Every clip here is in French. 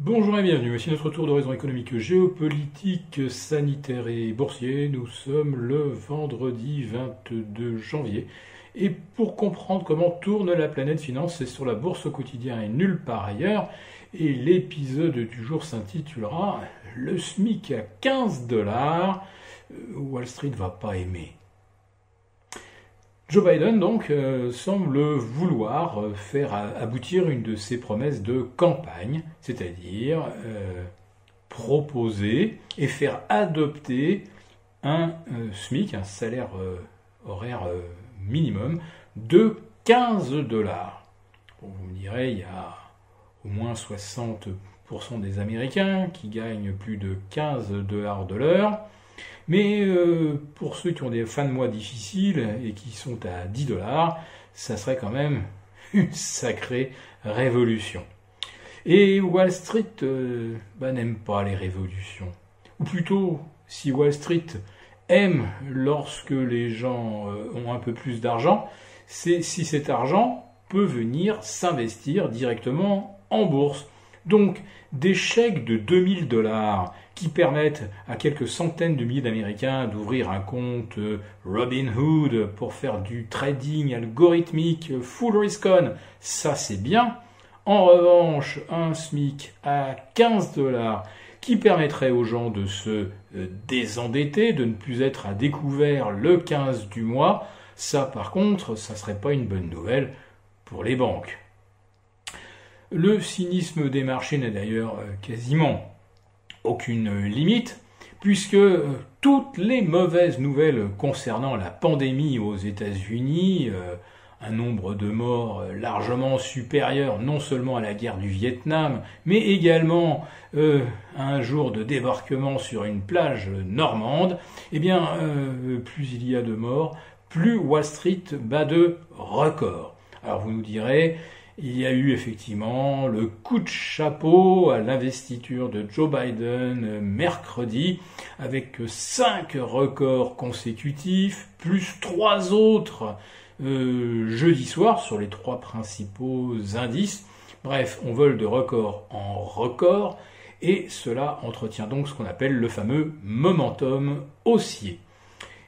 Bonjour et bienvenue, voici notre tour d'horizon économique, géopolitique, sanitaire et boursier. Nous sommes le vendredi 22 janvier. Et pour comprendre comment tourne la planète finance, c'est sur la bourse au quotidien et nulle part ailleurs. Et l'épisode du jour s'intitulera Le SMIC à 15 dollars. Wall Street va pas aimer. Joe Biden donc euh, semble vouloir euh, faire aboutir une de ses promesses de campagne, c'est-à-dire euh, proposer et faire adopter un SMIC, un salaire horaire minimum de 15 dollars. vous me direz, il y a au moins 60% des Américains qui gagnent plus de 15 dollars de l'heure. Mais euh, pour ceux qui ont des fins de mois difficiles et qui sont à 10 dollars, ça serait quand même une sacrée révolution. Et Wall Street euh, bah, n'aime pas les révolutions. Ou plutôt, si Wall Street aime lorsque les gens euh, ont un peu plus d'argent, c'est si cet argent peut venir s'investir directement en bourse. Donc, des chèques de 2000 dollars qui permettent à quelques centaines de milliers d'Américains d'ouvrir un compte euh, Robinhood pour faire du trading algorithmique full risk on, ça c'est bien. En revanche, un SMIC à 15 dollars qui permettrait aux gens de se euh, désendetter, de ne plus être à découvert le 15 du mois, ça par contre, ça serait pas une bonne nouvelle pour les banques. Le cynisme des marchés n'a d'ailleurs euh, quasiment aucune limite, puisque euh, toutes les mauvaises nouvelles concernant la pandémie aux États-Unis, euh, un nombre de morts largement supérieur non seulement à la guerre du Vietnam, mais également à un jour de débarquement sur une plage normande, eh bien, plus il y a de morts, plus Wall Street bat de records. Alors vous nous direz, il y a eu effectivement le coup de chapeau à l'investiture de Joe Biden euh, mercredi, avec cinq records consécutifs, plus trois autres euh, jeudi soir sur les trois principaux indices. Bref, on vole de record en record, et cela entretient donc ce qu'on appelle le fameux momentum haussier.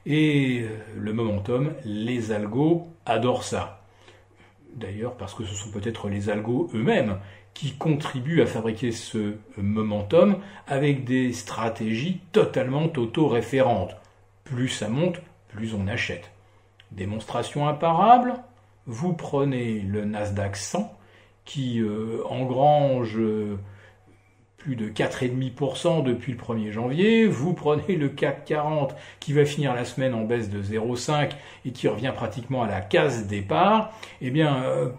Et euh, le momentum, les algos adorent ça d'ailleurs parce que ce sont peut-être les algos eux-mêmes qui contribuent à fabriquer ce momentum avec des stratégies totalement auto-référentes. Plus ça monte, plus on achète. Démonstration imparable, vous prenez le Nasdaq 100 qui euh, engrange euh, plus de 4,5% depuis le 1er janvier. Vous prenez le CAC 40 qui va finir la semaine en baisse de 0,5 et qui revient pratiquement à la case départ. Eh bien, euh,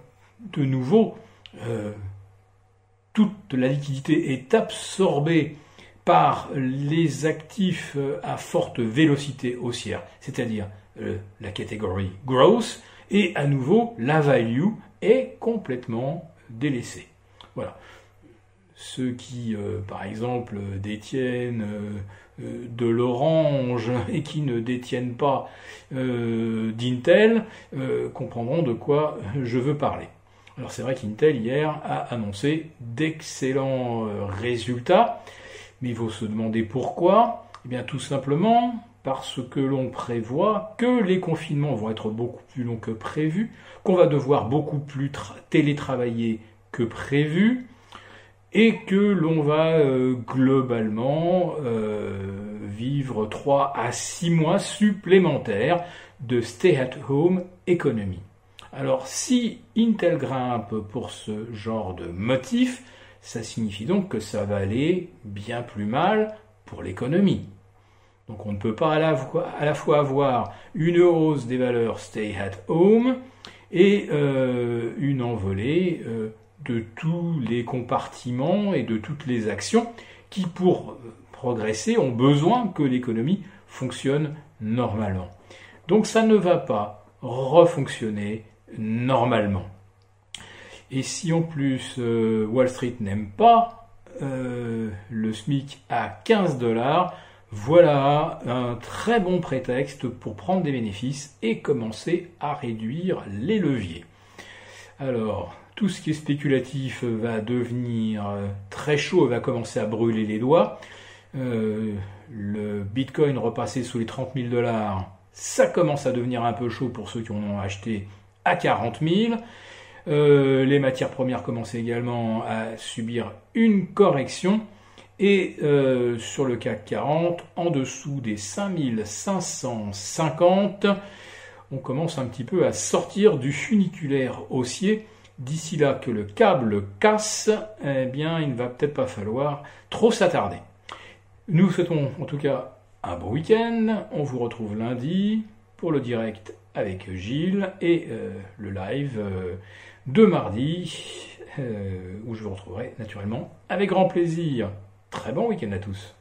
de nouveau, euh, toute la liquidité est absorbée par les actifs euh, à forte vélocité haussière, c'est-à-dire la catégorie growth, et à nouveau, la value est complètement délaissée. Voilà ceux qui, euh, par exemple, détiennent euh, euh, de l'orange et qui ne détiennent pas d'Intel comprendront de quoi je veux parler. Alors c'est vrai qu'Intel hier a annoncé d'excellents résultats, mais il faut se demander pourquoi. Eh bien tout simplement parce que l'on prévoit que les confinements vont être beaucoup plus longs que prévu, qu'on va devoir beaucoup plus télétravailler que prévu, et que l'on va euh, globalement euh, vivre 3 à 6 mois supplémentaires de stay-at-home economy. Alors si Intel grimpe pour ce genre de motif, ça signifie donc que ça va aller bien plus mal pour l'économie. Donc on ne peut pas à la, fois avoir une hausse des valeurs stay at home et euh, une envolée de tous les compartiments et de toutes les actions qui, pour progresser, ont besoin que l'économie fonctionne normalement. Donc ça ne va pas refonctionner normalement. Et si en plus euh, Wall Street n'aime pas euh, le SMIC à 15 dollars, voilà un très bon prétexte pour prendre des bénéfices et commencer à réduire les leviers. Alors, tout ce qui est spéculatif va devenir très chaud, va commencer à brûler les doigts. le Bitcoin repassé sous les 30 000 dollars, ça commence à devenir un peu chaud pour ceux qui en ont acheté à 40 000. Euh, les matières premières commencent également à subir une correction. Et euh, sur le CAC 40, en dessous des 5550, on commence un petit peu à sortir du funiculaire haussier. D'ici là que le câble casse, eh bien, il ne va peut-être pas falloir trop s'attarder. Nous souhaitons en tout cas un bon week-end. On vous retrouve lundi pour le direct avec Gilles et euh, le live euh, de mardi euh, où je vous retrouverai naturellement avec grand plaisir. Très bon week-end à tous.